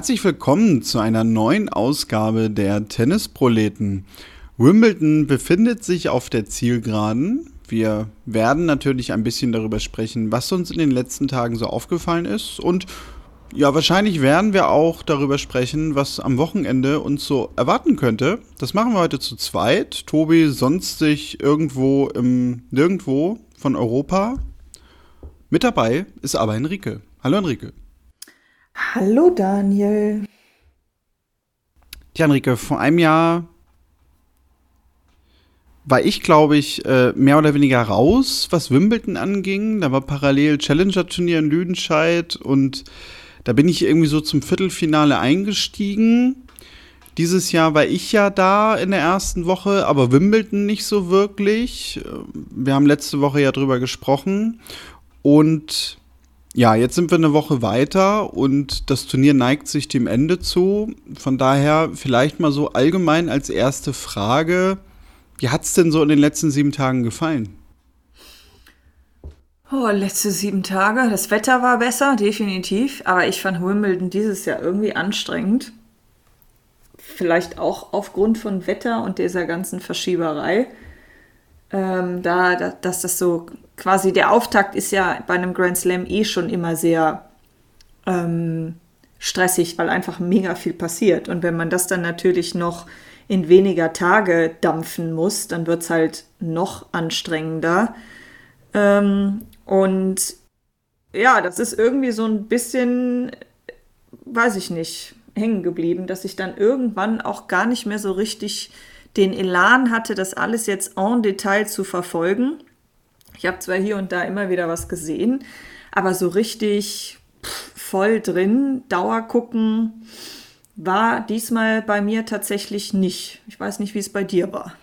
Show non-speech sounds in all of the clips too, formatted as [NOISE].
Herzlich willkommen zu einer neuen Ausgabe der Tennisproleten. Wimbledon befindet sich auf der Zielgeraden. Wir werden natürlich ein bisschen darüber sprechen, was uns in den letzten Tagen so aufgefallen ist und ja, wahrscheinlich werden wir auch darüber sprechen, was am Wochenende uns so erwarten könnte. Das machen wir heute zu zweit. Tobi sonst sich irgendwo im nirgendwo von Europa. Mit dabei ist aber Enrique. Hallo Enrique. Hallo Daniel. Tja, Enrique, vor einem Jahr war ich, glaube ich, äh, mehr oder weniger raus, was Wimbledon anging. Da war parallel Challenger-Turnier in Lüdenscheid und da bin ich irgendwie so zum Viertelfinale eingestiegen. Dieses Jahr war ich ja da in der ersten Woche, aber Wimbledon nicht so wirklich. Wir haben letzte Woche ja drüber gesprochen. Und ja, jetzt sind wir eine Woche weiter und das Turnier neigt sich dem Ende zu. Von daher vielleicht mal so allgemein als erste Frage, wie hat es denn so in den letzten sieben Tagen gefallen? Oh, letzte sieben Tage. Das Wetter war besser, definitiv. Aber ich fand Wimbledon dieses Jahr irgendwie anstrengend. Vielleicht auch aufgrund von Wetter und dieser ganzen Verschieberei. Ähm, da, da, dass das so quasi der Auftakt ist ja bei einem Grand Slam eh schon immer sehr ähm, stressig, weil einfach mega viel passiert. Und wenn man das dann natürlich noch in weniger Tage dampfen muss, dann wird es halt noch anstrengender. Ähm, und ja, das ist irgendwie so ein bisschen, weiß ich nicht, hängen geblieben, dass ich dann irgendwann auch gar nicht mehr so richtig den Elan hatte, das alles jetzt en Detail zu verfolgen. Ich habe zwar hier und da immer wieder was gesehen, aber so richtig voll drin, Dauer gucken, war diesmal bei mir tatsächlich nicht. Ich weiß nicht, wie es bei dir war.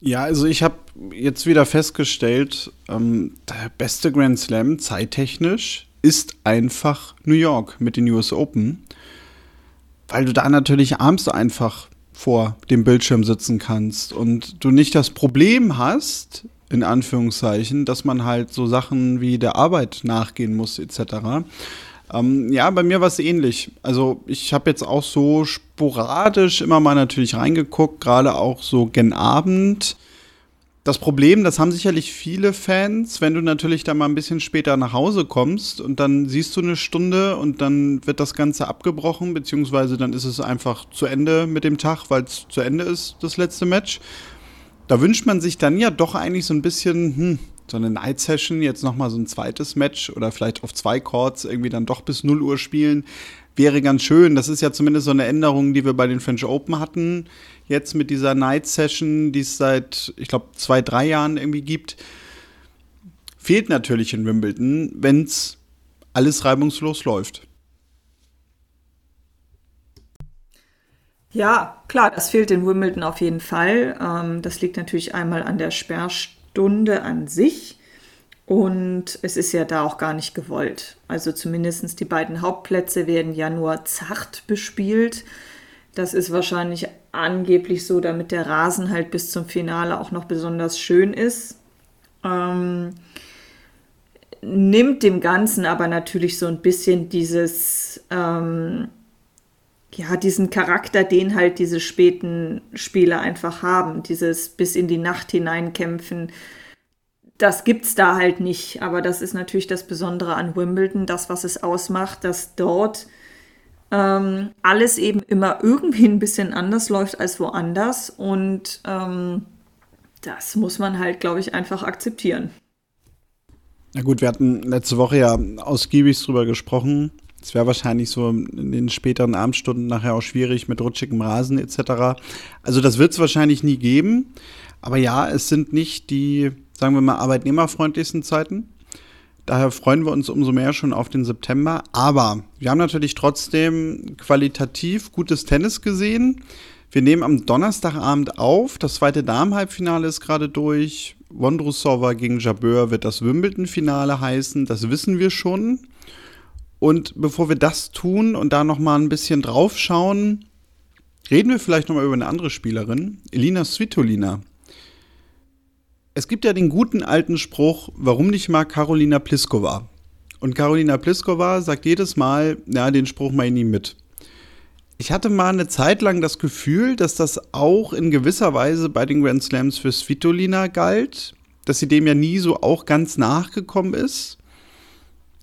Ja, also ich habe jetzt wieder festgestellt, ähm, der beste Grand Slam zeittechnisch ist einfach New York mit den US Open, weil du da natürlich abends einfach vor dem Bildschirm sitzen kannst und du nicht das Problem hast, in Anführungszeichen, dass man halt so Sachen wie der Arbeit nachgehen muss etc. Ähm, ja, bei mir war es ähnlich. Also ich habe jetzt auch so sporadisch immer mal natürlich reingeguckt, gerade auch so gen Abend. Das Problem, das haben sicherlich viele Fans, wenn du natürlich da mal ein bisschen später nach Hause kommst und dann siehst du eine Stunde und dann wird das Ganze abgebrochen, beziehungsweise dann ist es einfach zu Ende mit dem Tag, weil es zu Ende ist, das letzte Match. Da wünscht man sich dann ja doch eigentlich so ein bisschen, hm, so eine Night Session, jetzt nochmal so ein zweites Match oder vielleicht auf zwei Chords irgendwie dann doch bis 0 Uhr spielen, wäre ganz schön. Das ist ja zumindest so eine Änderung, die wir bei den French Open hatten. Jetzt mit dieser Night Session, die es seit, ich glaube, zwei, drei Jahren irgendwie gibt. Fehlt natürlich in Wimbledon, wenn es alles reibungslos läuft. Ja, klar, das fehlt in Wimbledon auf jeden Fall. Ähm, das liegt natürlich einmal an der Sperrstunde Stunde an sich. Und es ist ja da auch gar nicht gewollt. Also zumindest die beiden Hauptplätze werden ja nur zart bespielt. Das ist wahrscheinlich angeblich so, damit der Rasen halt bis zum Finale auch noch besonders schön ist. Ähm, nimmt dem Ganzen aber natürlich so ein bisschen dieses, ähm, ja, diesen Charakter, den halt diese späten Spiele einfach haben. Dieses bis in die Nacht hineinkämpfen. Das gibt's da halt nicht. Aber das ist natürlich das Besondere an Wimbledon, das, was es ausmacht, dass dort ähm, alles eben immer irgendwie ein bisschen anders läuft als woanders. Und ähm, das muss man halt, glaube ich, einfach akzeptieren. Na gut, wir hatten letzte Woche ja ausgiebig drüber gesprochen, es wäre wahrscheinlich so in den späteren Abendstunden nachher auch schwierig mit rutschigem Rasen etc. Also das wird es wahrscheinlich nie geben. Aber ja, es sind nicht die, sagen wir mal, arbeitnehmerfreundlichsten Zeiten. Daher freuen wir uns umso mehr schon auf den September. Aber wir haben natürlich trotzdem qualitativ gutes Tennis gesehen. Wir nehmen am Donnerstagabend auf. Das zweite Damenhalbfinale ist gerade durch. Wondrusova gegen Jabeur wird das Wimbledon-Finale heißen. Das wissen wir schon. Und bevor wir das tun und da noch mal ein bisschen drauf schauen, reden wir vielleicht noch mal über eine andere Spielerin, Elina Svitolina. Es gibt ja den guten alten Spruch, warum nicht mal Karolina Pliskova? Und Karolina Pliskova sagt jedes Mal, ja, den Spruch ich nie mit. Ich hatte mal eine Zeit lang das Gefühl, dass das auch in gewisser Weise bei den Grand Slams für Svitolina galt, dass sie dem ja nie so auch ganz nachgekommen ist.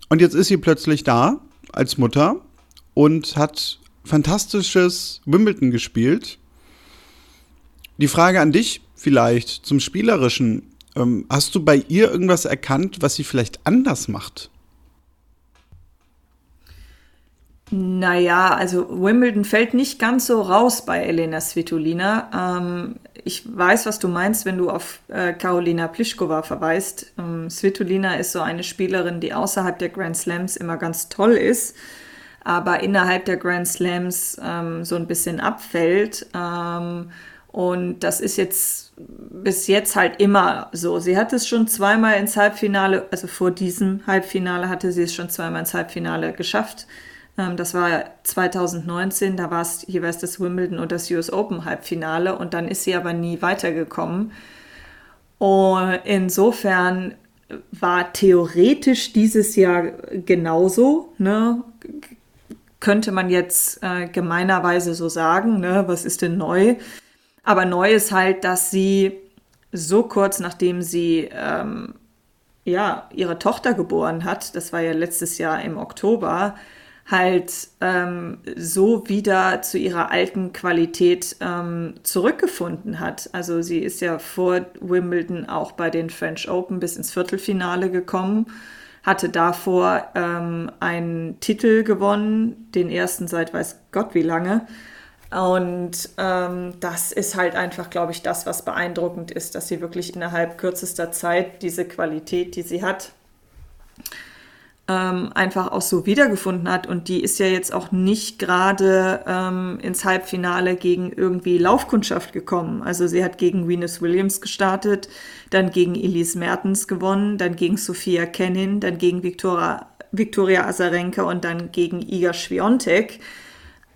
Und jetzt ist sie plötzlich da als Mutter und hat fantastisches Wimbledon gespielt. Die Frage an dich vielleicht zum Spielerischen. Ähm, hast du bei ihr irgendwas erkannt, was sie vielleicht anders macht? Naja, also Wimbledon fällt nicht ganz so raus bei Elena Svitolina. Ähm, ich weiß, was du meinst, wenn du auf äh, Karolina Pliskova verweist. Ähm, Svitolina ist so eine Spielerin, die außerhalb der Grand Slams immer ganz toll ist, aber innerhalb der Grand Slams ähm, so ein bisschen abfällt. Ähm, und das ist jetzt bis jetzt halt immer so. Sie hat es schon zweimal ins Halbfinale, also vor diesem Halbfinale hatte sie es schon zweimal ins Halbfinale geschafft. Ähm, das war 2019, da war es jeweils das Wimbledon und das US Open Halbfinale und dann ist sie aber nie weitergekommen. Und insofern war theoretisch dieses Jahr genauso, ne? könnte man jetzt äh, gemeinerweise so sagen, ne? was ist denn neu? Aber neu ist halt, dass sie so kurz nachdem sie ähm, ja, ihre Tochter geboren hat, das war ja letztes Jahr im Oktober, halt ähm, so wieder zu ihrer alten Qualität ähm, zurückgefunden hat. Also sie ist ja vor Wimbledon auch bei den French Open bis ins Viertelfinale gekommen, hatte davor ähm, einen Titel gewonnen, den ersten seit weiß Gott wie lange. Und ähm, das ist halt einfach, glaube ich, das, was beeindruckend ist, dass sie wirklich innerhalb kürzester Zeit diese Qualität, die sie hat, ähm, einfach auch so wiedergefunden hat. Und die ist ja jetzt auch nicht gerade ähm, ins Halbfinale gegen irgendwie Laufkundschaft gekommen. Also sie hat gegen Venus Williams gestartet, dann gegen Elise Mertens gewonnen, dann gegen Sophia Kenin, dann gegen Victoria, Victoria Azarenka und dann gegen Iga Schwiontek.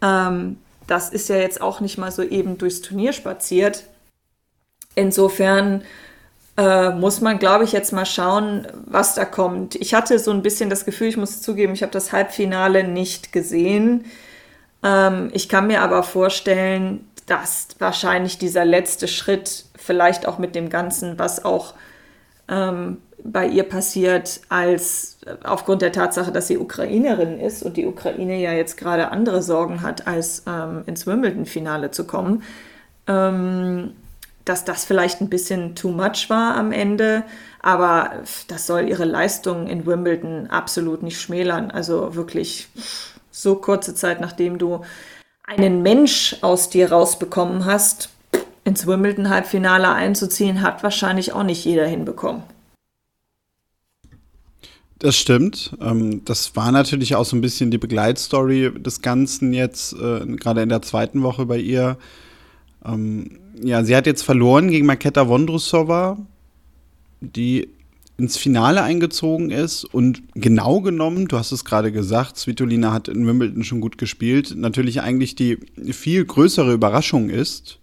Ähm, das ist ja jetzt auch nicht mal so eben durchs Turnier spaziert. Insofern äh, muss man, glaube ich, jetzt mal schauen, was da kommt. Ich hatte so ein bisschen das Gefühl, ich muss zugeben, ich habe das Halbfinale nicht gesehen. Ähm, ich kann mir aber vorstellen, dass wahrscheinlich dieser letzte Schritt, vielleicht auch mit dem Ganzen, was auch ähm, bei ihr passiert, als aufgrund der Tatsache, dass sie Ukrainerin ist und die Ukraine ja jetzt gerade andere Sorgen hat, als ähm, ins Wimbledon-Finale zu kommen. Ähm, dass das vielleicht ein bisschen too much war am Ende, aber das soll ihre Leistung in Wimbledon absolut nicht schmälern. Also wirklich so kurze Zeit, nachdem du einen Mensch aus dir rausbekommen hast, ins Wimbledon-Halbfinale einzuziehen, hat wahrscheinlich auch nicht jeder hinbekommen. Das stimmt. Ähm, das war natürlich auch so ein bisschen die Begleitstory des Ganzen jetzt, äh, gerade in der zweiten Woche bei ihr. Ähm, ja, sie hat jetzt verloren gegen Maketa Vondrusova, die ins Finale eingezogen ist und genau genommen, du hast es gerade gesagt, Svitolina hat in Wimbledon schon gut gespielt, natürlich eigentlich die viel größere Überraschung ist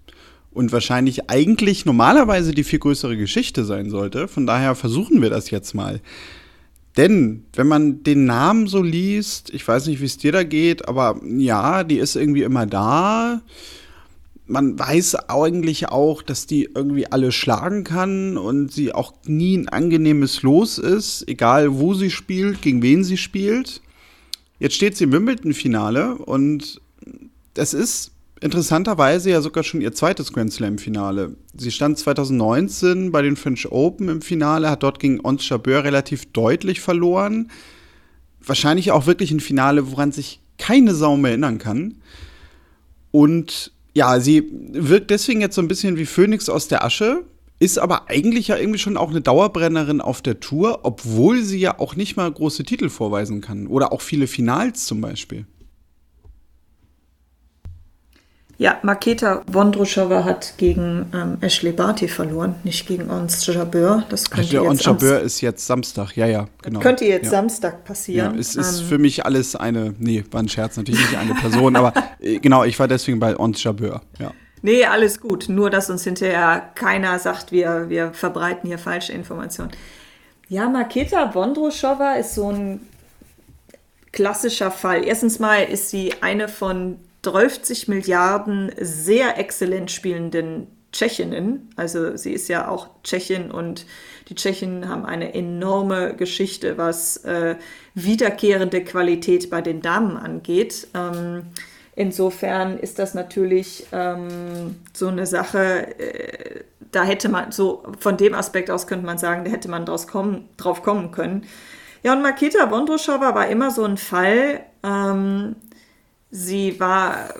und wahrscheinlich eigentlich normalerweise die viel größere Geschichte sein sollte. Von daher versuchen wir das jetzt mal. Denn wenn man den Namen so liest, ich weiß nicht, wie es dir da geht, aber ja, die ist irgendwie immer da man weiß eigentlich auch, dass die irgendwie alle schlagen kann und sie auch nie ein angenehmes Los ist, egal wo sie spielt, gegen wen sie spielt. Jetzt steht sie im Wimbledon-Finale und das ist interessanterweise ja sogar schon ihr zweites Grand Slam-Finale. Sie stand 2019 bei den French Open im Finale, hat dort gegen Ons Jabeur relativ deutlich verloren. Wahrscheinlich auch wirklich ein Finale, woran sich keine Sau mehr erinnern kann. Und ja, sie wirkt deswegen jetzt so ein bisschen wie Phönix aus der Asche, ist aber eigentlich ja irgendwie schon auch eine Dauerbrennerin auf der Tour, obwohl sie ja auch nicht mal große Titel vorweisen kann. Oder auch viele Finals zum Beispiel. Ja, Maketa Vondrushova hat gegen ähm, Ashley Barty verloren, nicht gegen Ons Jabeur. Das könnte Der Ons Jabeur ist jetzt Samstag, ja, ja, genau. Das könnte jetzt ja. Samstag passieren. Ja, es ist ähm, für mich alles eine, nee, war ein Scherz, natürlich nicht eine Person, aber [LAUGHS] äh, genau, ich war deswegen bei Ons Jabeur, ja. Nee, alles gut. Nur, dass uns hinterher keiner sagt, wir, wir verbreiten hier falsche Informationen. Ja, Maketa Vondrushova ist so ein klassischer Fall. Erstens mal ist sie eine von 30 Milliarden sehr exzellent spielenden Tschechinnen. Also sie ist ja auch Tschechin und die Tschechen haben eine enorme Geschichte, was äh, wiederkehrende Qualität bei den Damen angeht. Ähm, insofern ist das natürlich ähm, so eine Sache, äh, da hätte man so von dem Aspekt aus könnte man sagen, da hätte man draus kommen, drauf kommen können. Ja, und Makita Wondruschowa war immer so ein Fall. Ähm, sie war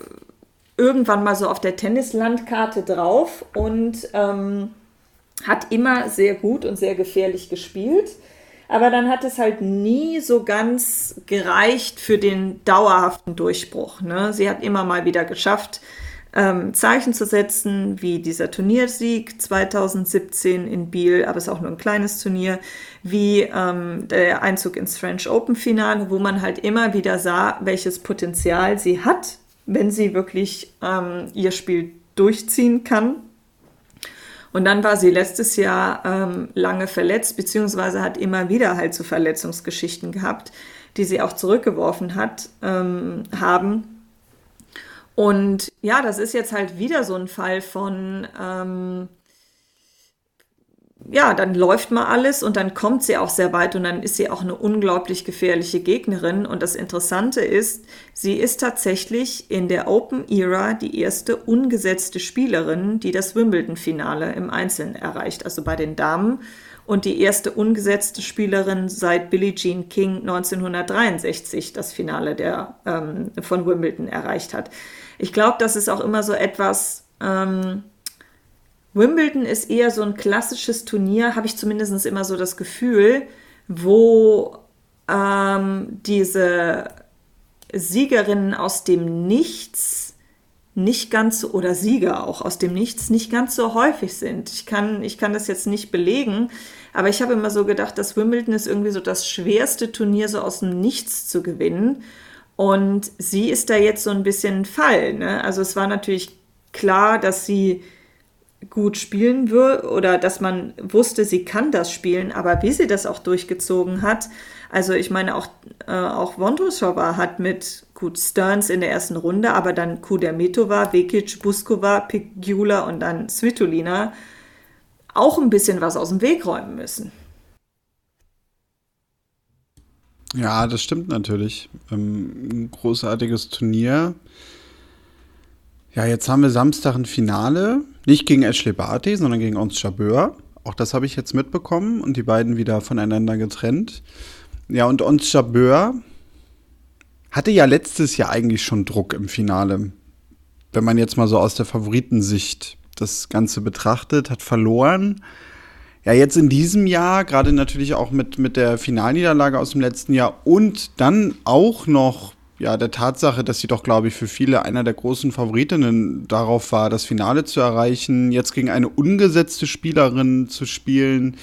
irgendwann mal so auf der Tennislandkarte drauf und ähm, hat immer sehr gut und sehr gefährlich gespielt. Aber dann hat es halt nie so ganz gereicht für den dauerhaften Durchbruch. Ne? Sie hat immer mal wieder geschafft, ähm, Zeichen zu setzen, wie dieser Turniersieg 2017 in Biel, aber es ist auch nur ein kleines Turnier, wie ähm, der Einzug ins French Open Finale, wo man halt immer wieder sah, welches Potenzial sie hat, wenn sie wirklich ähm, ihr Spiel durchziehen kann. Und dann war sie letztes Jahr ähm, lange verletzt, beziehungsweise hat immer wieder halt so Verletzungsgeschichten gehabt, die sie auch zurückgeworfen hat, ähm, haben. Und ja, das ist jetzt halt wieder so ein Fall von, ähm, ja, dann läuft mal alles und dann kommt sie auch sehr weit und dann ist sie auch eine unglaublich gefährliche Gegnerin. Und das Interessante ist, sie ist tatsächlich in der Open Era die erste ungesetzte Spielerin, die das Wimbledon-Finale im Einzelnen erreicht, also bei den Damen. Und die erste ungesetzte Spielerin seit Billie Jean King 1963 das Finale der, ähm, von Wimbledon erreicht hat. Ich glaube, das ist auch immer so etwas, ähm, Wimbledon ist eher so ein klassisches Turnier, habe ich zumindest immer so das Gefühl, wo ähm, diese Siegerinnen aus dem Nichts nicht ganz so, oder Sieger auch aus dem Nichts nicht ganz so häufig sind. Ich kann, ich kann das jetzt nicht belegen, aber ich habe immer so gedacht, dass Wimbledon ist irgendwie so das schwerste Turnier so aus dem Nichts zu gewinnen. Und sie ist da jetzt so ein bisschen ein Fall. Ne? Also es war natürlich klar, dass sie gut spielen würde oder dass man wusste, sie kann das spielen, aber wie sie das auch durchgezogen hat, also ich meine auch, äh, auch Vondrousova hat mit gut Stearns in der ersten Runde, aber dann Kudermetova, Vekic, Buskova, Pigula und dann Svitolina auch ein bisschen was aus dem Weg räumen müssen. Ja, das stimmt natürlich. Ähm, ein großartiges Turnier. Ja, jetzt haben wir Samstag ein Finale. Nicht gegen Ashley Barty, sondern gegen Ons Jabeur. Auch das habe ich jetzt mitbekommen und die beiden wieder voneinander getrennt. Ja, und Ons Jabeur hatte ja letztes Jahr eigentlich schon Druck im Finale. Wenn man jetzt mal so aus der Favoritensicht das Ganze betrachtet, hat verloren. Ja, jetzt in diesem Jahr, gerade natürlich auch mit, mit der Finalniederlage aus dem letzten Jahr und dann auch noch ja, der Tatsache, dass sie doch, glaube ich, für viele einer der großen Favoritinnen darauf war, das Finale zu erreichen, jetzt gegen eine ungesetzte Spielerin zu spielen,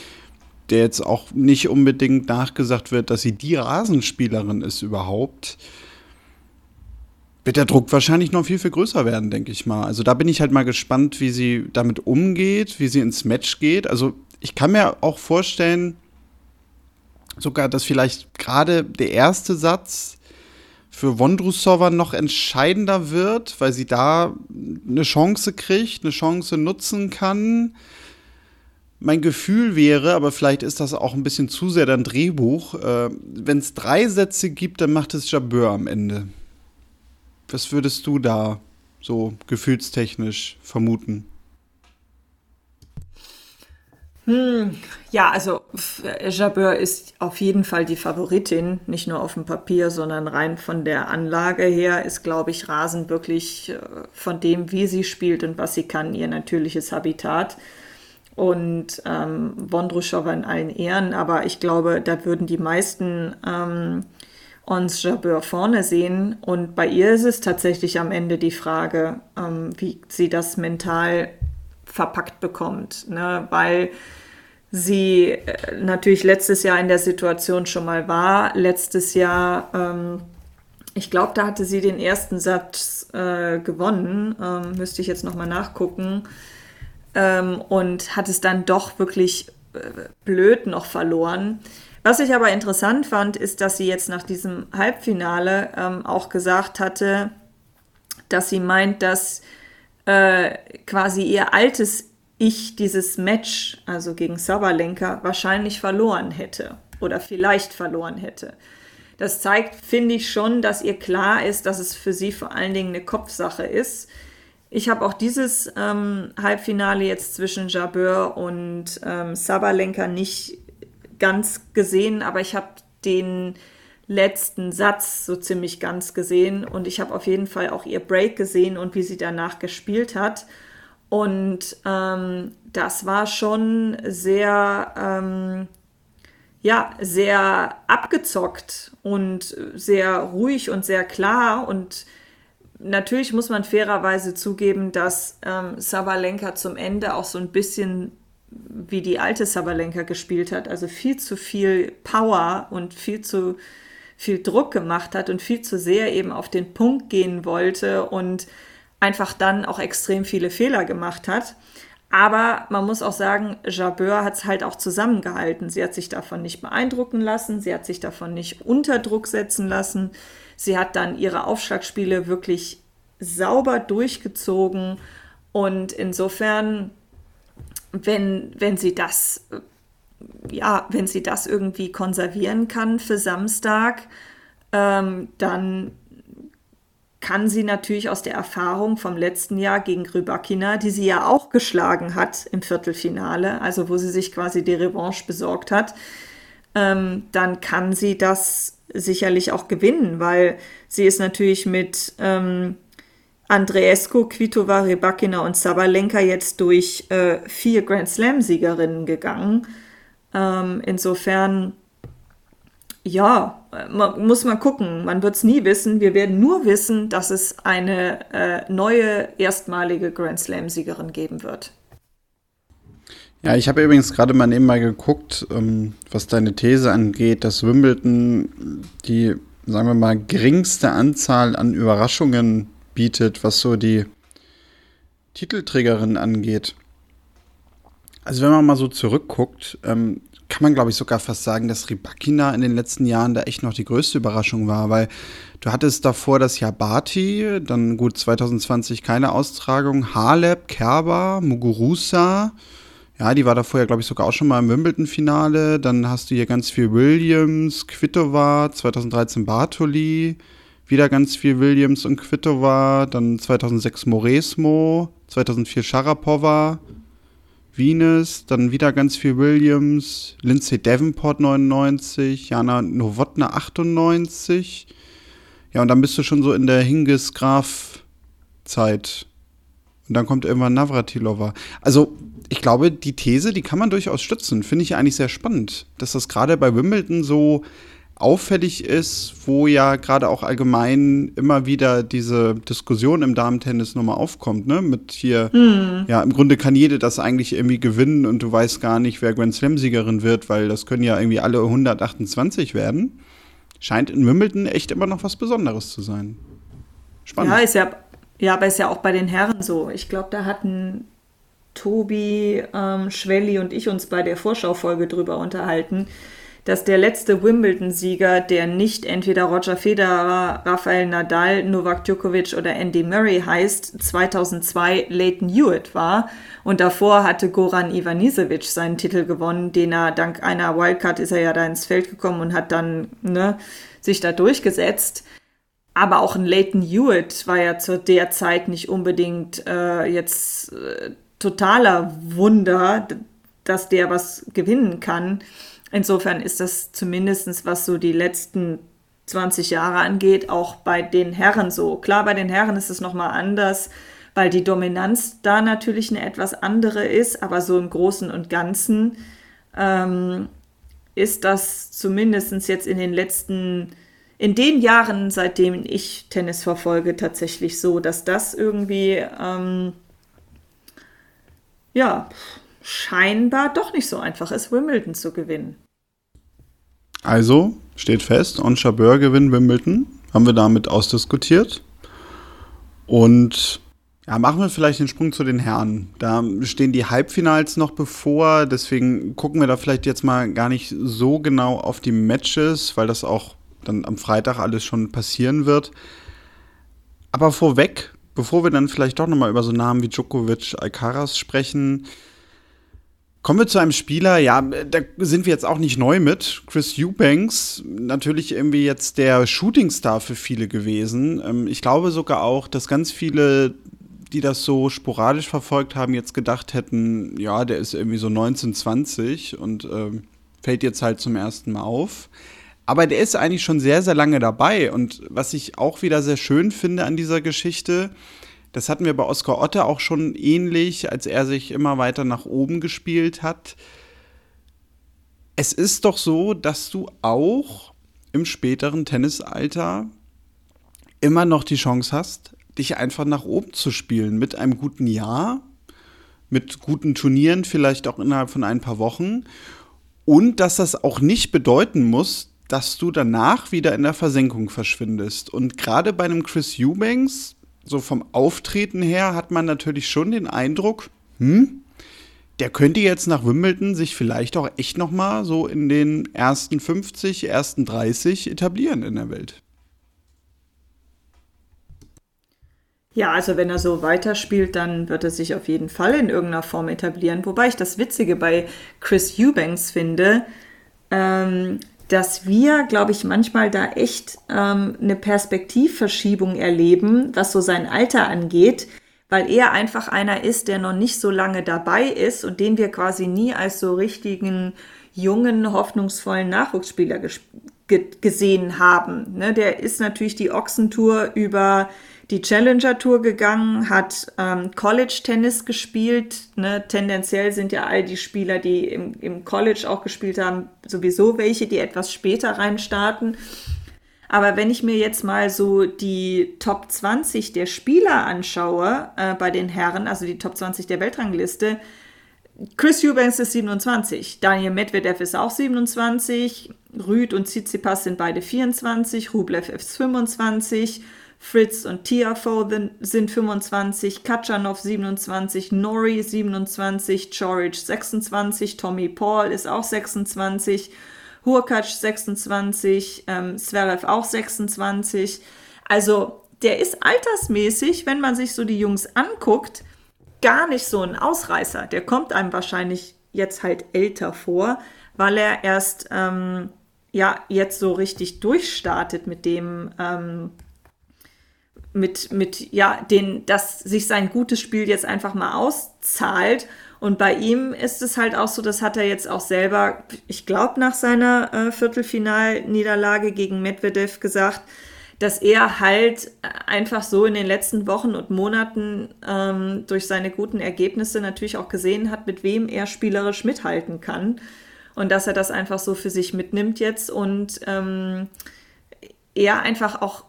der jetzt auch nicht unbedingt nachgesagt wird, dass sie die Rasenspielerin ist überhaupt, wird der Druck wahrscheinlich noch viel, viel größer werden, denke ich mal. Also da bin ich halt mal gespannt, wie sie damit umgeht, wie sie ins Match geht. Also ich kann mir auch vorstellen, sogar, dass vielleicht gerade der erste Satz für Wondrusova noch entscheidender wird, weil sie da eine Chance kriegt, eine Chance nutzen kann. Mein Gefühl wäre, aber vielleicht ist das auch ein bisschen zu sehr dein Drehbuch, äh, wenn es drei Sätze gibt, dann macht es Jabeur am Ende. Was würdest du da so gefühlstechnisch vermuten? Hm, ja, also Jabeur ist auf jeden Fall die Favoritin, nicht nur auf dem Papier, sondern rein von der Anlage her ist, glaube ich, Rasen wirklich äh, von dem, wie sie spielt und was sie kann, ihr natürliches Habitat. Und ähm, Wondruschowa in allen Ehren, aber ich glaube, da würden die meisten ähm, uns Jabeur vorne sehen. Und bei ihr ist es tatsächlich am Ende die Frage, ähm, wie sie das mental verpackt bekommt. Ne? Weil sie äh, natürlich letztes Jahr in der Situation schon mal war. Letztes Jahr, ähm, ich glaube, da hatte sie den ersten Satz äh, gewonnen, ähm, müsste ich jetzt nochmal nachgucken. Ähm, und hat es dann doch wirklich äh, blöd noch verloren. Was ich aber interessant fand, ist, dass sie jetzt nach diesem Halbfinale ähm, auch gesagt hatte, dass sie meint, dass äh, quasi ihr altes Ich dieses Match, also gegen Sabalenka, wahrscheinlich verloren hätte oder vielleicht verloren hätte. Das zeigt, finde ich schon, dass ihr klar ist, dass es für sie vor allen Dingen eine Kopfsache ist. Ich habe auch dieses ähm, Halbfinale jetzt zwischen Jabeur und ähm, Sabalenka nicht ganz gesehen, aber ich habe den letzten Satz so ziemlich ganz gesehen und ich habe auf jeden Fall auch ihr Break gesehen und wie sie danach gespielt hat. Und ähm, das war schon sehr, ähm, ja, sehr abgezockt und sehr ruhig und sehr klar. Und natürlich muss man fairerweise zugeben, dass ähm, Sabalenka zum Ende auch so ein bisschen wie die alte Sabalenka gespielt hat, also viel zu viel Power und viel zu viel Druck gemacht hat und viel zu sehr eben auf den Punkt gehen wollte und einfach dann auch extrem viele Fehler gemacht hat. Aber man muss auch sagen, Jabeur hat es halt auch zusammengehalten. Sie hat sich davon nicht beeindrucken lassen, sie hat sich davon nicht unter Druck setzen lassen. Sie hat dann ihre Aufschlagspiele wirklich sauber durchgezogen und insofern wenn, wenn sie das, ja, wenn sie das irgendwie konservieren kann für Samstag, ähm, dann kann sie natürlich aus der Erfahrung vom letzten Jahr gegen Rybakina, die sie ja auch geschlagen hat im Viertelfinale, also wo sie sich quasi die Revanche besorgt hat, ähm, dann kann sie das sicherlich auch gewinnen, weil sie ist natürlich mit ähm, Andreescu, Kvitova, Rybakina und Sabalenka jetzt durch äh, vier Grand Slam-Siegerinnen gegangen. Ähm, insofern, ja, man, muss man gucken. Man wird es nie wissen. Wir werden nur wissen, dass es eine äh, neue, erstmalige Grand Slam-Siegerin geben wird. Ja, ich habe übrigens gerade mal nebenbei geguckt, ähm, was deine These angeht, dass Wimbledon die, sagen wir mal, geringste Anzahl an Überraschungen bietet, was so die Titelträgerin angeht. Also wenn man mal so zurückguckt, ähm, kann man glaube ich sogar fast sagen, dass Ribakina in den letzten Jahren da echt noch die größte Überraschung war, weil du hattest davor das Jahr Bati, dann gut 2020 keine Austragung, Haleb, Kerber, Muguruza, ja, die war davor ja glaube ich sogar auch schon mal im Wimbledon-Finale, dann hast du hier ganz viel Williams, Kvitova, 2013 Bartoli, wieder ganz viel Williams und Kvitova, dann 2006 Moresmo, 2004 Sharapova, Venus, dann wieder ganz viel Williams, Lindsay Davenport 99, Jana Nowotna 98. Ja, und dann bist du schon so in der Hingis Graf Zeit. Und dann kommt irgendwann Navratilova. Also, ich glaube, die These, die kann man durchaus stützen. Finde ich eigentlich sehr spannend, dass das gerade bei Wimbledon so auffällig ist, wo ja gerade auch allgemein immer wieder diese Diskussion im Damentennis nochmal aufkommt, ne? Mit hier, hm. ja, im Grunde kann jede das eigentlich irgendwie gewinnen und du weißt gar nicht, wer Grand Slam-Siegerin wird, weil das können ja irgendwie alle 128 werden. Scheint in Wimbledon echt immer noch was Besonderes zu sein. Spannend. Ja, ist ja, ja aber ist ja auch bei den Herren so. Ich glaube, da hatten Tobi, ähm, Schwelli und ich uns bei der Vorschaufolge drüber unterhalten dass der letzte Wimbledon-Sieger, der nicht entweder Roger Federer, Rafael Nadal, Novak Djokovic oder Andy Murray heißt, 2002 Leighton Hewitt war. Und davor hatte Goran Ivanisevic seinen Titel gewonnen, den er dank einer Wildcard ist er ja da ins Feld gekommen und hat dann ne, sich da durchgesetzt. Aber auch ein Leighton Hewitt war ja zu der Zeit nicht unbedingt äh, jetzt äh, totaler Wunder, dass der was gewinnen kann. Insofern ist das zumindest, was so die letzten 20 Jahre angeht, auch bei den Herren so. Klar, bei den Herren ist es nochmal anders, weil die Dominanz da natürlich eine etwas andere ist, aber so im Großen und Ganzen ähm, ist das zumindest jetzt in den letzten, in den Jahren, seitdem ich Tennis verfolge, tatsächlich so, dass das irgendwie, ähm, ja, scheinbar doch nicht so einfach ist, Wimbledon zu gewinnen. Also steht fest, On Jabeur gewinnt Wimbledon. Haben wir damit ausdiskutiert. Und Ja, machen wir vielleicht den Sprung zu den Herren. Da stehen die Halbfinals noch bevor, deswegen gucken wir da vielleicht jetzt mal gar nicht so genau auf die Matches, weil das auch dann am Freitag alles schon passieren wird. Aber vorweg, bevor wir dann vielleicht doch nochmal über so Namen wie Djokovic, Alcaraz sprechen, Kommen wir zu einem Spieler, ja, da sind wir jetzt auch nicht neu mit. Chris Eubanks, natürlich irgendwie jetzt der Shootingstar für viele gewesen. Ähm, ich glaube sogar auch, dass ganz viele die das so sporadisch verfolgt haben, jetzt gedacht hätten, ja, der ist irgendwie so 1920 und äh, fällt jetzt halt zum ersten Mal auf. Aber der ist eigentlich schon sehr, sehr lange dabei. Und was ich auch wieder sehr schön finde an dieser Geschichte, das hatten wir bei Oskar Otte auch schon ähnlich, als er sich immer weiter nach oben gespielt hat. Es ist doch so, dass du auch im späteren Tennisalter immer noch die Chance hast, dich einfach nach oben zu spielen mit einem guten Jahr, mit guten Turnieren, vielleicht auch innerhalb von ein paar Wochen. Und dass das auch nicht bedeuten muss, dass du danach wieder in der Versenkung verschwindest. Und gerade bei einem Chris Eubanks, so vom Auftreten her, hat man natürlich schon den Eindruck, hm, der könnte jetzt nach Wimbledon sich vielleicht auch echt noch mal so in den ersten 50, ersten 30 etablieren in der Welt. Ja, also wenn er so weiterspielt, dann wird er sich auf jeden Fall in irgendeiner Form etablieren. Wobei ich das Witzige bei Chris Eubanks finde, ähm, dass wir, glaube ich, manchmal da echt ähm, eine Perspektivverschiebung erleben, was so sein Alter angeht, weil er einfach einer ist, der noch nicht so lange dabei ist und den wir quasi nie als so richtigen jungen, hoffnungsvollen Nachwuchsspieler gesehen haben. Ne, der ist natürlich die Ochsentour über die Challenger Tour gegangen, hat ähm, College Tennis gespielt. Ne? Tendenziell sind ja all die Spieler, die im, im College auch gespielt haben, sowieso welche, die etwas später reinstarten. Aber wenn ich mir jetzt mal so die Top 20 der Spieler anschaue äh, bei den Herren, also die Top 20 der Weltrangliste, Chris Eubanks ist 27, Daniel Medvedev ist auch 27, Rüd und Tsitsipas sind beide 24, Rublev ist 25, Fritz und Tiafo sind 25, Katschanov 27, Nori 27, Choric 26, Tommy Paul ist auch 26, Hurkacz 26, ähm, Zverev auch 26. Also der ist altersmäßig, wenn man sich so die Jungs anguckt, gar nicht so ein Ausreißer. Der kommt einem wahrscheinlich jetzt halt älter vor, weil er erst ähm, ja jetzt so richtig durchstartet mit dem, ähm, mit, mit, ja, den, dass sich sein gutes Spiel jetzt einfach mal auszahlt. Und bei ihm ist es halt auch so, das hat er jetzt auch selber, ich glaube, nach seiner äh, Viertelfinalniederlage gegen Medvedev gesagt, dass er halt einfach so in den letzten Wochen und Monaten ähm, durch seine guten Ergebnisse natürlich auch gesehen hat, mit wem er spielerisch mithalten kann. Und dass er das einfach so für sich mitnimmt jetzt und ähm, er einfach auch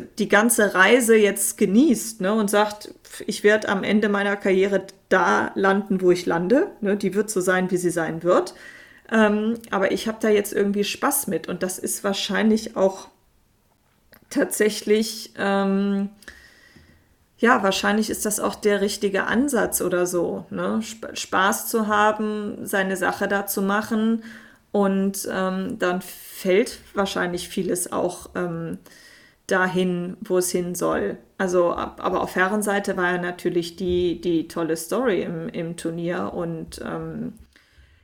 die ganze Reise jetzt genießt ne, und sagt, ich werde am Ende meiner Karriere da landen, wo ich lande. Ne, die wird so sein, wie sie sein wird. Ähm, aber ich habe da jetzt irgendwie Spaß mit und das ist wahrscheinlich auch tatsächlich, ähm, ja, wahrscheinlich ist das auch der richtige Ansatz oder so. Ne? Spaß zu haben, seine Sache da zu machen und ähm, dann fällt wahrscheinlich vieles auch ähm, dahin, wo es hin soll. Also, aber auf Herrenseite war ja natürlich die, die tolle Story im, im Turnier und ähm,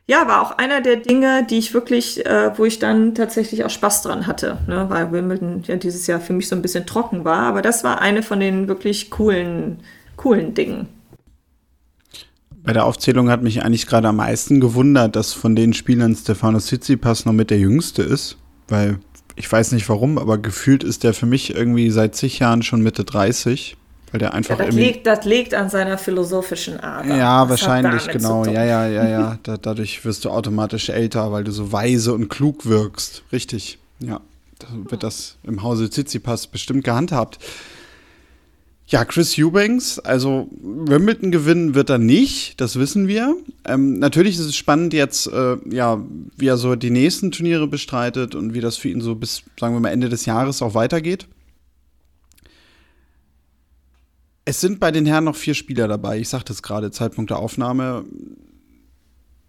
ja, war auch einer der Dinge, die ich wirklich, äh, wo ich dann tatsächlich auch Spaß dran hatte, ne? weil Wimbledon ja dieses Jahr für mich so ein bisschen trocken war, aber das war eine von den wirklich coolen, coolen Dingen. Bei der Aufzählung hat mich eigentlich gerade am meisten gewundert, dass von den Spielern Stefano Tsitsipas noch mit der Jüngste ist, weil ich weiß nicht warum, aber gefühlt ist der für mich irgendwie seit zig Jahren schon Mitte 30. Weil der einfach ja, das, liegt, das liegt an seiner philosophischen Art. Ja, das wahrscheinlich, genau. Ja, ja, ja, ja. [LAUGHS] Da, dadurch wirst du automatisch älter, weil du so weise und klug wirkst. Richtig. Ja. Da wird das im Hause Tsitsipas bestimmt gehandhabt. Ja, Chris Eubanks, also Wimbledon gewinnen wird er nicht, das wissen wir. Ähm, natürlich ist es spannend jetzt, äh, ja, wie er so die nächsten Turniere bestreitet und wie das für ihn so bis, sagen wir mal, Ende des Jahres auch weitergeht. Es sind bei den Herren noch vier Spieler dabei. Ich sagte es gerade, Zeitpunkt der Aufnahme.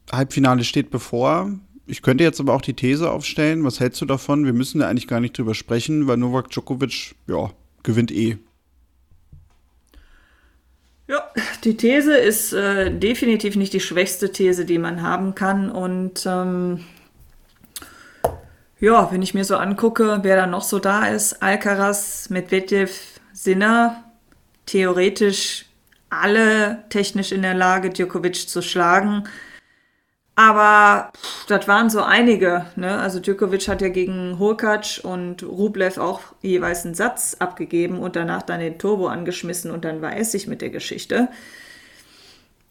Halbfinale steht bevor. Ich könnte jetzt aber auch die These aufstellen. Was hältst du davon? Wir müssen da eigentlich gar nicht drüber sprechen, weil Novak Djokovic, ja, gewinnt eh. Ja, die These ist äh, definitiv nicht die schwächste These, die man haben kann. Und ähm, ja, wenn ich mir so angucke, wer da noch so da ist, Alcaraz, Medvedev, Sinner, theoretisch alle technisch in der Lage, Djokovic zu schlagen. Aber pff, das waren so einige. Ne? Also Djokovic hat ja gegen Hurkacz und Rublev auch jeweils einen Satz abgegeben und danach dann den Turbo angeschmissen und dann war es sich mit der Geschichte.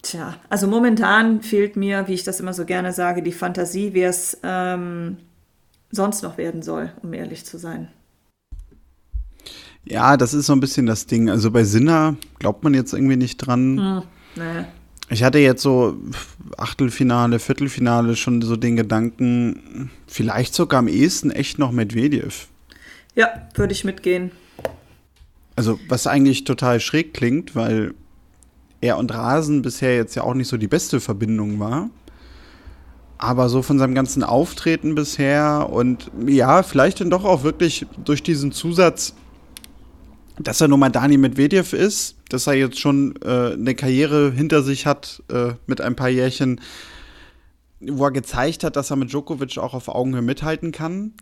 Tja, also momentan fehlt mir, wie ich das immer so gerne sage, die Fantasie, wie es ähm, sonst noch werden soll, um ehrlich zu sein. Ja, das ist so ein bisschen das Ding. Also bei Sinner glaubt man jetzt irgendwie nicht dran. Hm, nee. Ich hatte jetzt so Achtelfinale, Viertelfinale schon so den Gedanken, vielleicht sogar am ehesten echt noch Medvedev. Ja, würde ich mitgehen. Also, was eigentlich total schräg klingt, weil er und Rasen bisher jetzt ja auch nicht so die beste Verbindung war. Aber so von seinem ganzen Auftreten bisher und ja, vielleicht dann doch auch wirklich durch diesen Zusatz dass er nun mal Dani Medvedev ist, dass er jetzt schon äh, eine Karriere hinter sich hat äh, mit ein paar Jährchen, wo er gezeigt hat, dass er mit Djokovic auch auf Augenhöhe mithalten kann.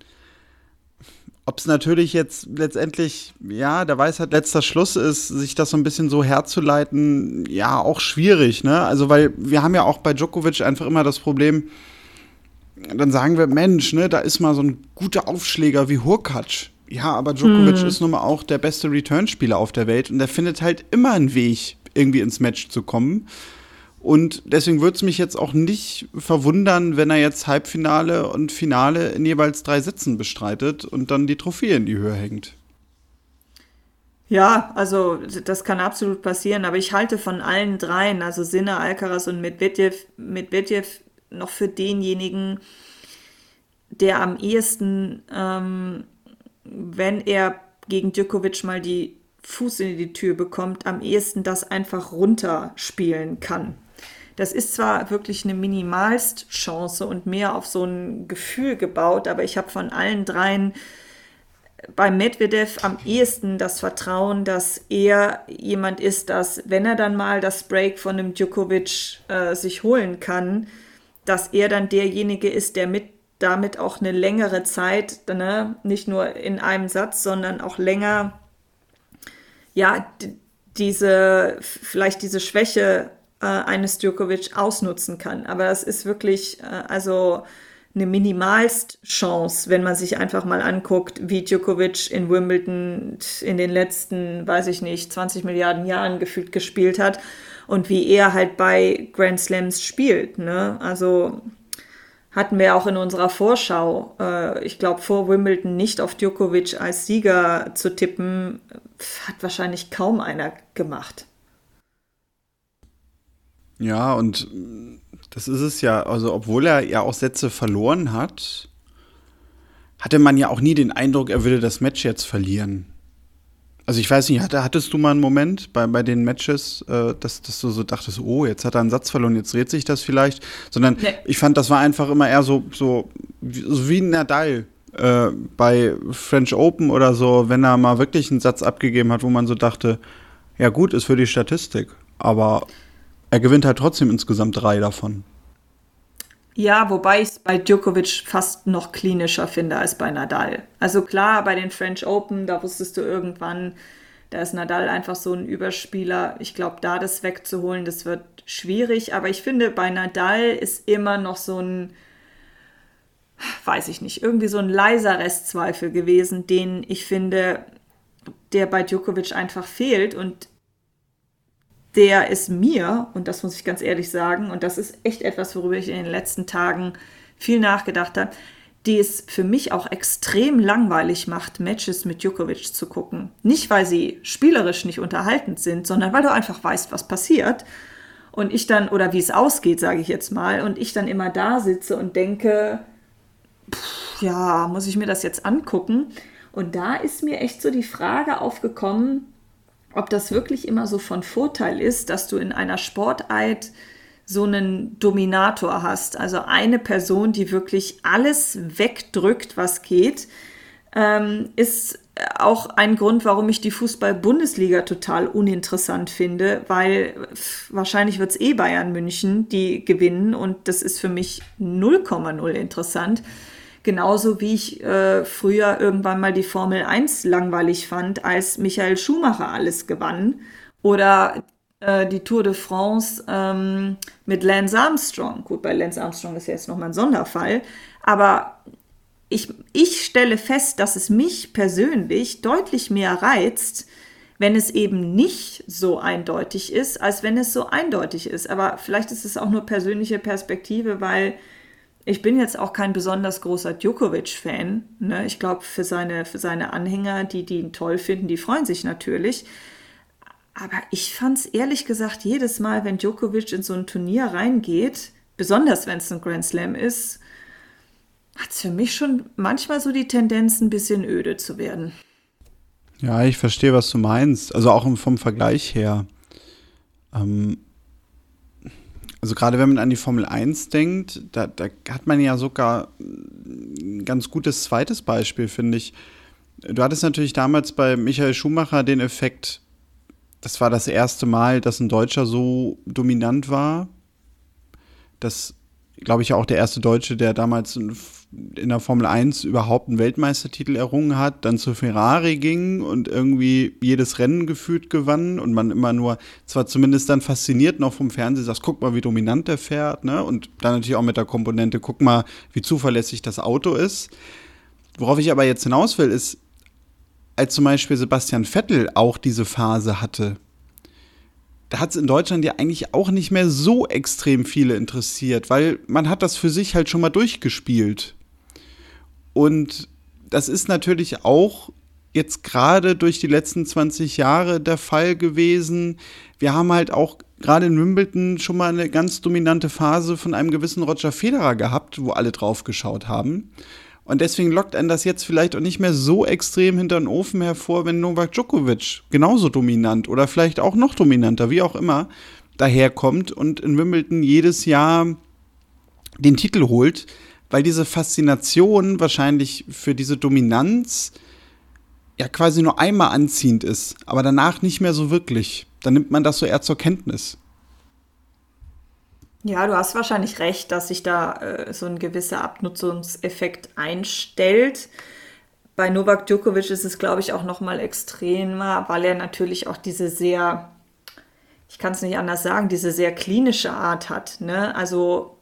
Ob es natürlich jetzt letztendlich, ja, der Weisheit letzter Schluss ist, sich das so ein bisschen so herzuleiten, ja, auch schwierig, ne? Also, weil wir haben ja auch bei Djokovic einfach immer das Problem, dann sagen wir, Mensch, ne, da ist mal so ein guter Aufschläger wie Hurkacz ja, aber Djokovic hm. ist nun mal auch der beste Returnspieler auf der Welt und der findet halt immer einen Weg, irgendwie ins Match zu kommen. Und deswegen würde es mich jetzt auch nicht verwundern, wenn er jetzt Halbfinale und Finale in jeweils drei Sitzen bestreitet und dann die Trophäe in die Höhe hängt. Ja, also das kann absolut passieren, aber ich halte von allen dreien, also Sinner, Alcaraz und Medvedev, Medvedev noch für denjenigen, der am ehesten ähm, wenn er gegen Djokovic mal die Fuß in die Tür bekommt, am ehesten das einfach runterspielen kann. Das ist zwar wirklich eine minimalst Chance und mehr auf so ein Gefühl gebaut, aber ich habe von allen dreien bei Medvedev am ehesten das Vertrauen, dass er jemand ist, dass, wenn er dann mal das Break von einem Djokovic äh, sich holen kann, dass er dann derjenige ist, der mit damit auch eine längere Zeit, ne, nicht nur in einem Satz, sondern auch länger, ja, diese, vielleicht diese Schwäche äh, eines Djokovic ausnutzen kann. Aber das ist wirklich, äh, also eine Minimalst-Chance, wenn man sich einfach mal anguckt, wie Djokovic in Wimbledon in den letzten, weiß ich nicht, 20 Milliarden Jahren gefühlt gespielt hat und wie er halt bei Grand Slams spielt. Ne? Also hatten wir auch in unserer Vorschau, äh, ich glaube vor Wimbledon nicht auf Djokovic als Sieger zu tippen, hat wahrscheinlich kaum einer gemacht. Ja, und das ist es ja, also obwohl er ja auch Sätze verloren hat, hatte man ja auch nie den Eindruck, er würde das Match jetzt verlieren. Also ich weiß nicht, hattest du mal einen Moment bei, bei den Matches, äh, dass, dass du so dachtest, oh, jetzt hat er einen Satz verloren, jetzt dreht sich das vielleicht. Sondern nee. ich fand, das war einfach immer eher so, so, so wie ein Nadal äh, bei French Open oder so, wenn er mal wirklich einen Satz abgegeben hat, wo man so dachte, ja gut, ist für die Statistik. Aber er gewinnt halt trotzdem insgesamt drei davon. Ja, wobei ich es bei Djokovic fast noch klinischer finde als bei Nadal. Also klar, bei den French Open, da wusstest du irgendwann, da ist Nadal einfach so ein Überspieler. Ich glaube, da das wegzuholen, das wird schwierig. Aber ich finde, bei Nadal ist immer noch so ein, weiß ich nicht, irgendwie so ein leiser Restzweifel gewesen, den ich finde, der bei Djokovic einfach fehlt. Und der ist mir, und das muss ich ganz ehrlich sagen, und das ist echt etwas, worüber ich in den letzten Tagen viel nachgedacht habe, die es für mich auch extrem langweilig macht, Matches mit Djokovic zu gucken. Nicht, weil sie spielerisch nicht unterhaltend sind, sondern weil du einfach weißt, was passiert. Und ich dann, oder wie es ausgeht, sage ich jetzt mal, und ich dann immer da sitze und denke, pff, ja, muss ich mir das jetzt angucken? Und da ist mir echt so die Frage aufgekommen, ob das wirklich immer so von Vorteil ist, dass du in einer Sportart so einen Dominator hast, also eine Person, die wirklich alles wegdrückt, was geht, ähm, ist auch ein Grund, warum ich die Fußball-Bundesliga total uninteressant finde, weil wahrscheinlich wird es eh Bayern München, die gewinnen und das ist für mich 0,0 interessant. Genauso wie ich äh, früher irgendwann mal die Formel 1 langweilig fand, als Michael Schumacher alles gewann. Oder äh, die Tour de France ähm, mit Lance Armstrong. Gut, bei Lance Armstrong ist ja jetzt nochmal ein Sonderfall. Aber ich, ich stelle fest, dass es mich persönlich deutlich mehr reizt, wenn es eben nicht so eindeutig ist, als wenn es so eindeutig ist. Aber vielleicht ist es auch nur persönliche Perspektive, weil ich bin jetzt auch kein besonders großer Djokovic-Fan. Ne? Ich glaube, für seine, für seine Anhänger, die, die ihn toll finden, die freuen sich natürlich. Aber ich fand es ehrlich gesagt jedes Mal, wenn Djokovic in so ein Turnier reingeht, besonders wenn es ein Grand Slam ist, hat es für mich schon manchmal so die Tendenz, ein bisschen öde zu werden. Ja, ich verstehe, was du meinst. Also auch vom Vergleich her. Ähm, also gerade wenn man an die Formel 1 denkt, da, da hat man ja sogar ein ganz gutes zweites Beispiel, finde ich. Du hattest natürlich damals bei Michael Schumacher den Effekt, das war das erste Mal, dass ein Deutscher so dominant war. Das, glaube ich, auch der erste Deutsche, der damals in der Formel 1 überhaupt einen Weltmeistertitel errungen hat, dann zu Ferrari ging und irgendwie jedes Rennen gefühlt gewann und man immer nur, zwar zumindest dann fasziniert noch vom Fernsehen, sagt, guck mal, wie dominant der fährt, ne? Und dann natürlich auch mit der Komponente, guck mal, wie zuverlässig das Auto ist. Worauf ich aber jetzt hinaus will, ist, als zum Beispiel Sebastian Vettel auch diese Phase hatte, da hat es in Deutschland ja eigentlich auch nicht mehr so extrem viele interessiert, weil man hat das für sich halt schon mal durchgespielt. Und das ist natürlich auch jetzt gerade durch die letzten 20 Jahre der Fall gewesen. Wir haben halt auch gerade in Wimbledon schon mal eine ganz dominante Phase von einem gewissen Roger Federer gehabt, wo alle drauf geschaut haben. Und deswegen lockt einen das jetzt vielleicht auch nicht mehr so extrem hinter den Ofen hervor, wenn Novak Djokovic genauso dominant oder vielleicht auch noch dominanter, wie auch immer, daherkommt und in Wimbledon jedes Jahr den Titel holt weil diese Faszination wahrscheinlich für diese Dominanz ja quasi nur einmal anziehend ist, aber danach nicht mehr so wirklich. Dann nimmt man das so eher zur Kenntnis. Ja, du hast wahrscheinlich recht, dass sich da äh, so ein gewisser Abnutzungseffekt einstellt. Bei Novak Djokovic ist es, glaube ich, auch noch mal extremer, weil er natürlich auch diese sehr, ich kann es nicht anders sagen, diese sehr klinische Art hat. Ne? Also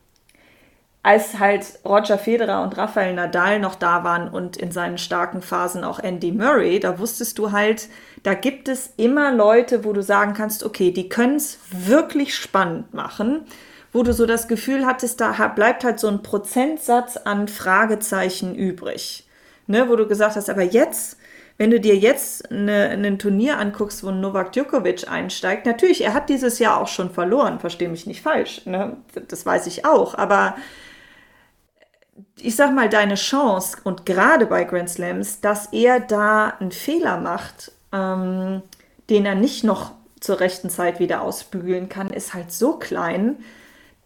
als halt Roger Federer und Rafael Nadal noch da waren und in seinen starken Phasen auch Andy Murray, da wusstest du halt, da gibt es immer Leute, wo du sagen kannst, okay, die können es wirklich spannend machen, wo du so das Gefühl hattest, da bleibt halt so ein Prozentsatz an Fragezeichen übrig. Ne, wo du gesagt hast, aber jetzt, wenn du dir jetzt ein Turnier anguckst, wo Novak Djokovic einsteigt, natürlich, er hat dieses Jahr auch schon verloren, verstehe mich nicht falsch, ne? das weiß ich auch, aber ich sag mal, deine Chance und gerade bei Grand Slams, dass er da einen Fehler macht, ähm, den er nicht noch zur rechten Zeit wieder ausbügeln kann, ist halt so klein,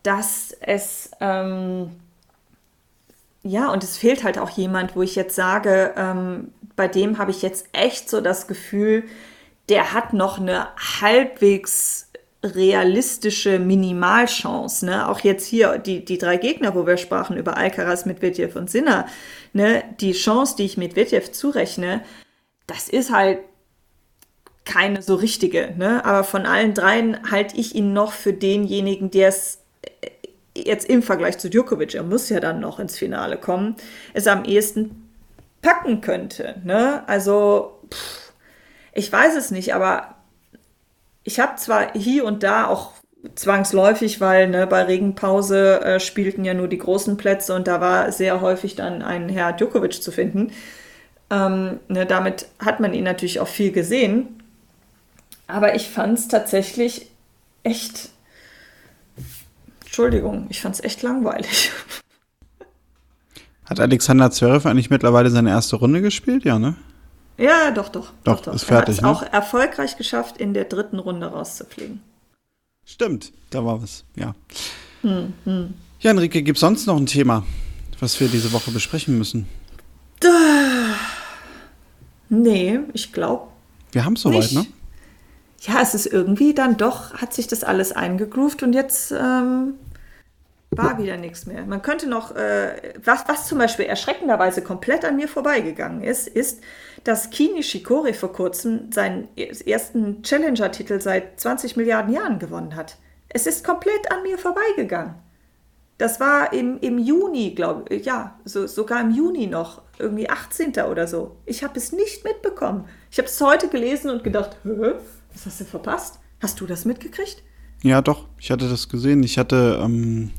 dass es ähm, ja und es fehlt halt auch jemand, wo ich jetzt sage, ähm, bei dem habe ich jetzt echt so das Gefühl, der hat noch eine halbwegs realistische Minimalchance. Ne? Auch jetzt hier die, die drei Gegner, wo wir sprachen über Alcaraz, Medvedev und Sinner, ne? die Chance, die ich Medvedev zurechne, das ist halt keine so richtige. Ne? Aber von allen dreien halte ich ihn noch für denjenigen, der es äh, jetzt im Vergleich zu Djokovic, er muss ja dann noch ins Finale kommen, es am ehesten packen könnte. Ne? Also, pff, ich weiß es nicht, aber ich habe zwar hier und da auch zwangsläufig, weil ne, bei Regenpause äh, spielten ja nur die großen Plätze und da war sehr häufig dann ein Herr Djokovic zu finden. Ähm, ne, damit hat man ihn natürlich auch viel gesehen. Aber ich fand es tatsächlich echt. Entschuldigung, ich fand es echt langweilig. Hat Alexander Zverev eigentlich mittlerweile seine erste Runde gespielt? Ja, ne? Ja, doch, doch. Doch, doch, ist fertig, Er hat es ne? auch erfolgreich geschafft, in der dritten Runde rauszufliegen. Stimmt, da war was, ja. Ja, Enrique, gibt es sonst noch ein Thema, was wir diese Woche besprechen müssen? Nee, ich glaube Wir haben es soweit, ne? Ja, es ist irgendwie dann doch, hat sich das alles eingegroovt und jetzt ähm, war wieder nichts mehr. Man könnte noch, äh, was, was zum Beispiel erschreckenderweise komplett an mir vorbeigegangen ist, ist, dass Kini Shikori vor kurzem seinen ersten Challenger-Titel seit 20 Milliarden Jahren gewonnen hat. Es ist komplett an mir vorbeigegangen. Das war im, im Juni, glaube ich, ja, so, sogar im Juni noch, irgendwie 18. oder so. Ich habe es nicht mitbekommen. Ich habe es heute gelesen und gedacht, Hä? was hast du verpasst? Hast du das mitgekriegt? Ja, doch, ich hatte das gesehen. Ich hatte ähm,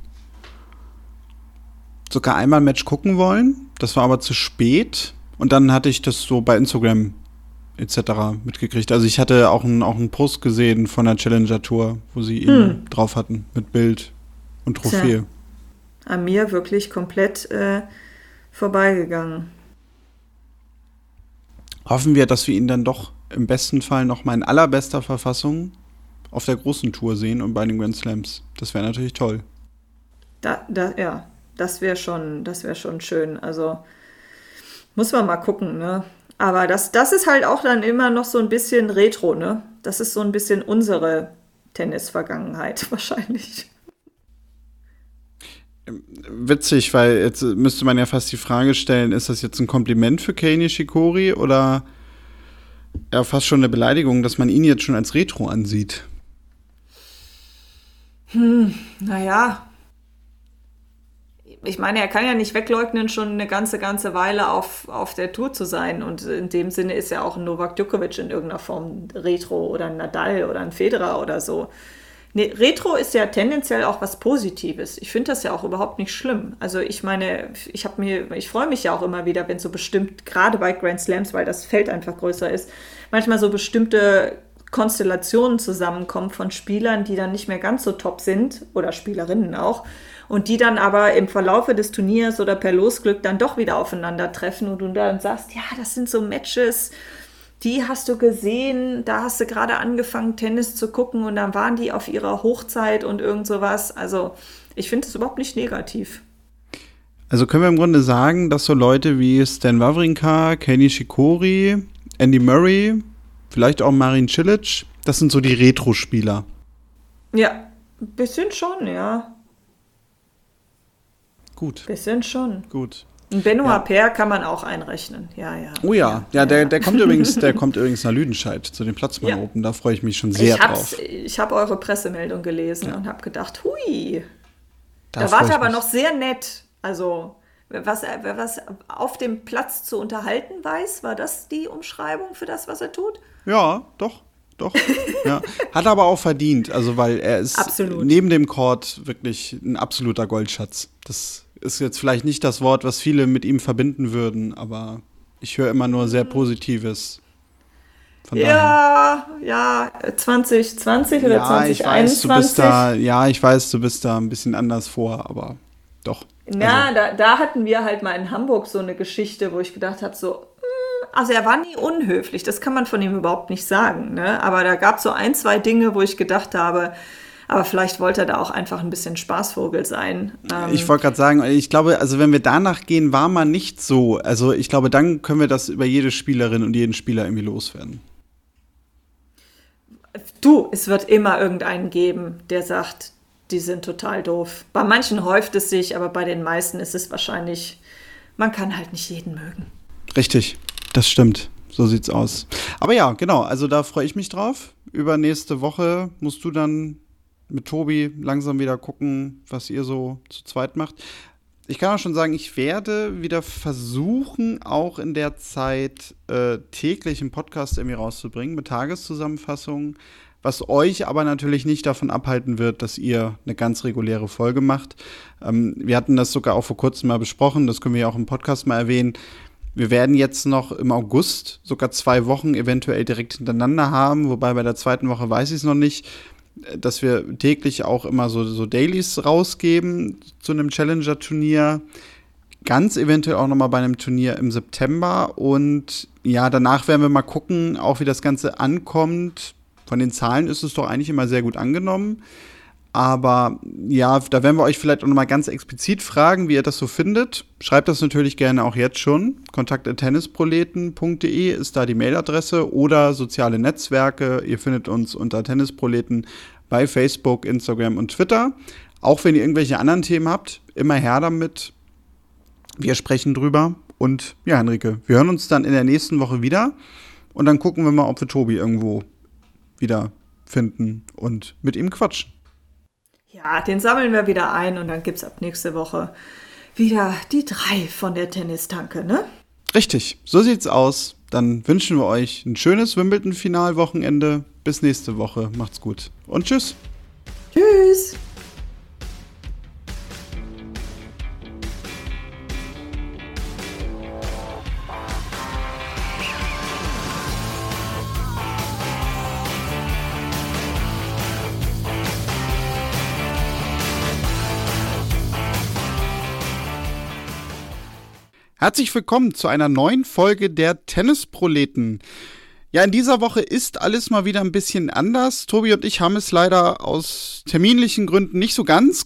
sogar einmal ein Match gucken wollen. Das war aber zu spät. Und dann hatte ich das so bei Instagram etc. mitgekriegt. Also ich hatte auch einen, auch einen Post gesehen von der Challenger Tour, wo sie ihn drauf hatten mit Bild und Trophäe. Tja. An mir wirklich komplett äh, vorbeigegangen. Hoffen wir, dass wir ihn dann doch im besten Fall noch mal in allerbester Verfassung auf der großen Tour sehen und bei den Grand Slams. Das wäre natürlich toll. Da, da, ja, das wäre schon, das wäre schon schön. Also muss man mal gucken, ne? Aber das, das ist halt auch dann immer noch so ein bisschen Retro, ne? Das ist so ein bisschen unsere Tennis-Vergangenheit [LAUGHS] wahrscheinlich. Witzig, weil jetzt müsste man ja fast die Frage stellen, ist das jetzt ein Kompliment für Kei Nishikori oder ja fast schon eine Beleidigung, dass man ihn jetzt schon als Retro ansieht? Naja. Ich meine, er kann ja nicht wegleugnen, schon eine ganze, ganze Weile auf, auf der Tour zu sein. Und in dem Sinne ist ja auch ein Novak Djokovic in irgendeiner Form Retro oder ein Nadal oder ein Federer oder so. Nee, Retro ist ja tendenziell auch was Positives. Ich finde das ja auch überhaupt nicht schlimm. Also ich meine, ich habe mir, ich freue mich ja auch immer wieder, wenn so bestimmt, gerade bei Grand Slams, weil das Feld einfach größer ist, manchmal so bestimmte Konstellationen zusammenkommen von Spielern, die dann nicht mehr ganz so top sind oder Spielerinnen auch und die dann aber im Verlaufe des Turniers oder per Losglück dann doch wieder aufeinandertreffen und du dann sagst, ja, das sind so Matches, die hast du gesehen, da hast du gerade angefangen, Tennis zu gucken und dann waren die auf ihrer Hochzeit und irgend sowas. Also ich finde es überhaupt nicht negativ. Also können wir im Grunde sagen, dass so Leute wie Stan Wawrinka, Kenny Shikori, Andy Murray, vielleicht auch Marin Cilic, das sind so die Retro-Spieler. Ja, ein bisschen schon, ja. Gut, Bisschen schon. gut. Und Benoit Ja. Paire kann man auch einrechnen. Ja, ja. Oh ja, ja, der, der kommt übrigens, der [LAUGHS] kommt übrigens nach Lüdenscheid zu den Platzmann Ja. Open. Da freue ich mich schon sehr ich drauf. ich habe eure Pressemeldung gelesen und habe gedacht, hui. Da, wart ich ihr aber mich. noch sehr nett. Also, was, wer was auf dem Platz zu unterhalten weiß, war das die Umschreibung für das, was er tut? Ja, doch, doch. ja. [LAUGHS] Hat aber auch verdient, also weil er ist Absolut. neben dem Court wirklich ein absoluter Goldschatz. Das ist jetzt vielleicht nicht das Wort, was viele mit ihm verbinden würden, aber ich höre immer nur sehr Positives. Von daher. Ja, ja, 2020 oder Ja, ich weiß, du bist 2021. da, ja, ich weiß, du bist da ein bisschen anders vor, aber doch. Na, Also, da, da hatten wir halt mal in Hamburg so eine Geschichte, wo ich gedacht habe, so, hm, also er war nie unhöflich, das kann man von ihm überhaupt nicht sagen, ne? Aber da gab es so ein, zwei Dinge, wo ich gedacht habe, aber vielleicht wollte er da auch einfach ein bisschen Spaßvogel sein. Ähm, ich wollte gerade sagen, ich glaube, also wenn wir danach gehen, war man nicht so. Also ich glaube, dann können wir das über jede Spielerin und jeden Spieler irgendwie loswerden. du, es wird immer irgendeinen geben, der sagt, die sind total doof. Bei manchen häuft es sich, aber bei den meisten ist es wahrscheinlich, man kann halt nicht jeden mögen. Richtig, das stimmt. So sieht's aus. Aber ja, genau, also da freue ich mich drauf. Über nächste Woche musst du dann mit Tobi langsam wieder gucken, was ihr so zu zweit macht. Ich kann auch schon sagen, ich werde wieder versuchen, auch in der Zeit äh, täglich einen Podcast irgendwie rauszubringen mit Tageszusammenfassungen, was euch aber natürlich nicht davon abhalten wird, dass ihr eine ganz reguläre Folge macht. Ähm, wir hatten das sogar auch vor kurzem mal besprochen, das können wir ja auch im Podcast mal erwähnen. Wir werden jetzt noch im August sogar zwei Wochen eventuell direkt hintereinander haben, wobei bei der zweiten Woche weiß ich es noch nicht, dass wir täglich auch immer so, so Dailies rausgeben zu einem Challenger-Turnier. ganz eventuell auch nochmal bei einem Turnier im September. Und ja, danach werden wir mal gucken, auch wie das Ganze ankommt. Von den Zahlen ist es doch eigentlich immer sehr gut angenommen. Aber ja, da werden wir euch vielleicht auch nochmal ganz explizit fragen, wie ihr das so findet. Schreibt das natürlich gerne auch jetzt schon. Kontakt.tennisproleten.de ist da die Mailadresse oder soziale Netzwerke. Ihr findet uns unter Tennisproleten bei Facebook, Instagram und Twitter. Auch wenn ihr irgendwelche anderen Themen habt, immer her damit. Wir sprechen drüber. Und ja, Henrike, wir hören uns dann in der nächsten Woche wieder. Und dann gucken wir mal, ob wir Tobi irgendwo wieder finden und mit ihm quatschen. Ja, den sammeln wir wieder ein und dann gibt es ab nächste Woche wieder die drei von der Tennistanke, ne? Richtig, so sieht's aus. Dann wünschen wir euch ein schönes Wimbledon-Finalwochenende. Bis nächste Woche. Macht's gut und tschüss. Tschüss. Herzlich willkommen zu einer neuen Folge der Tennisproleten. Ja, in dieser Woche ist alles mal wieder ein bisschen anders. Tobi und ich haben es leider aus terminlichen Gründen nicht so ganz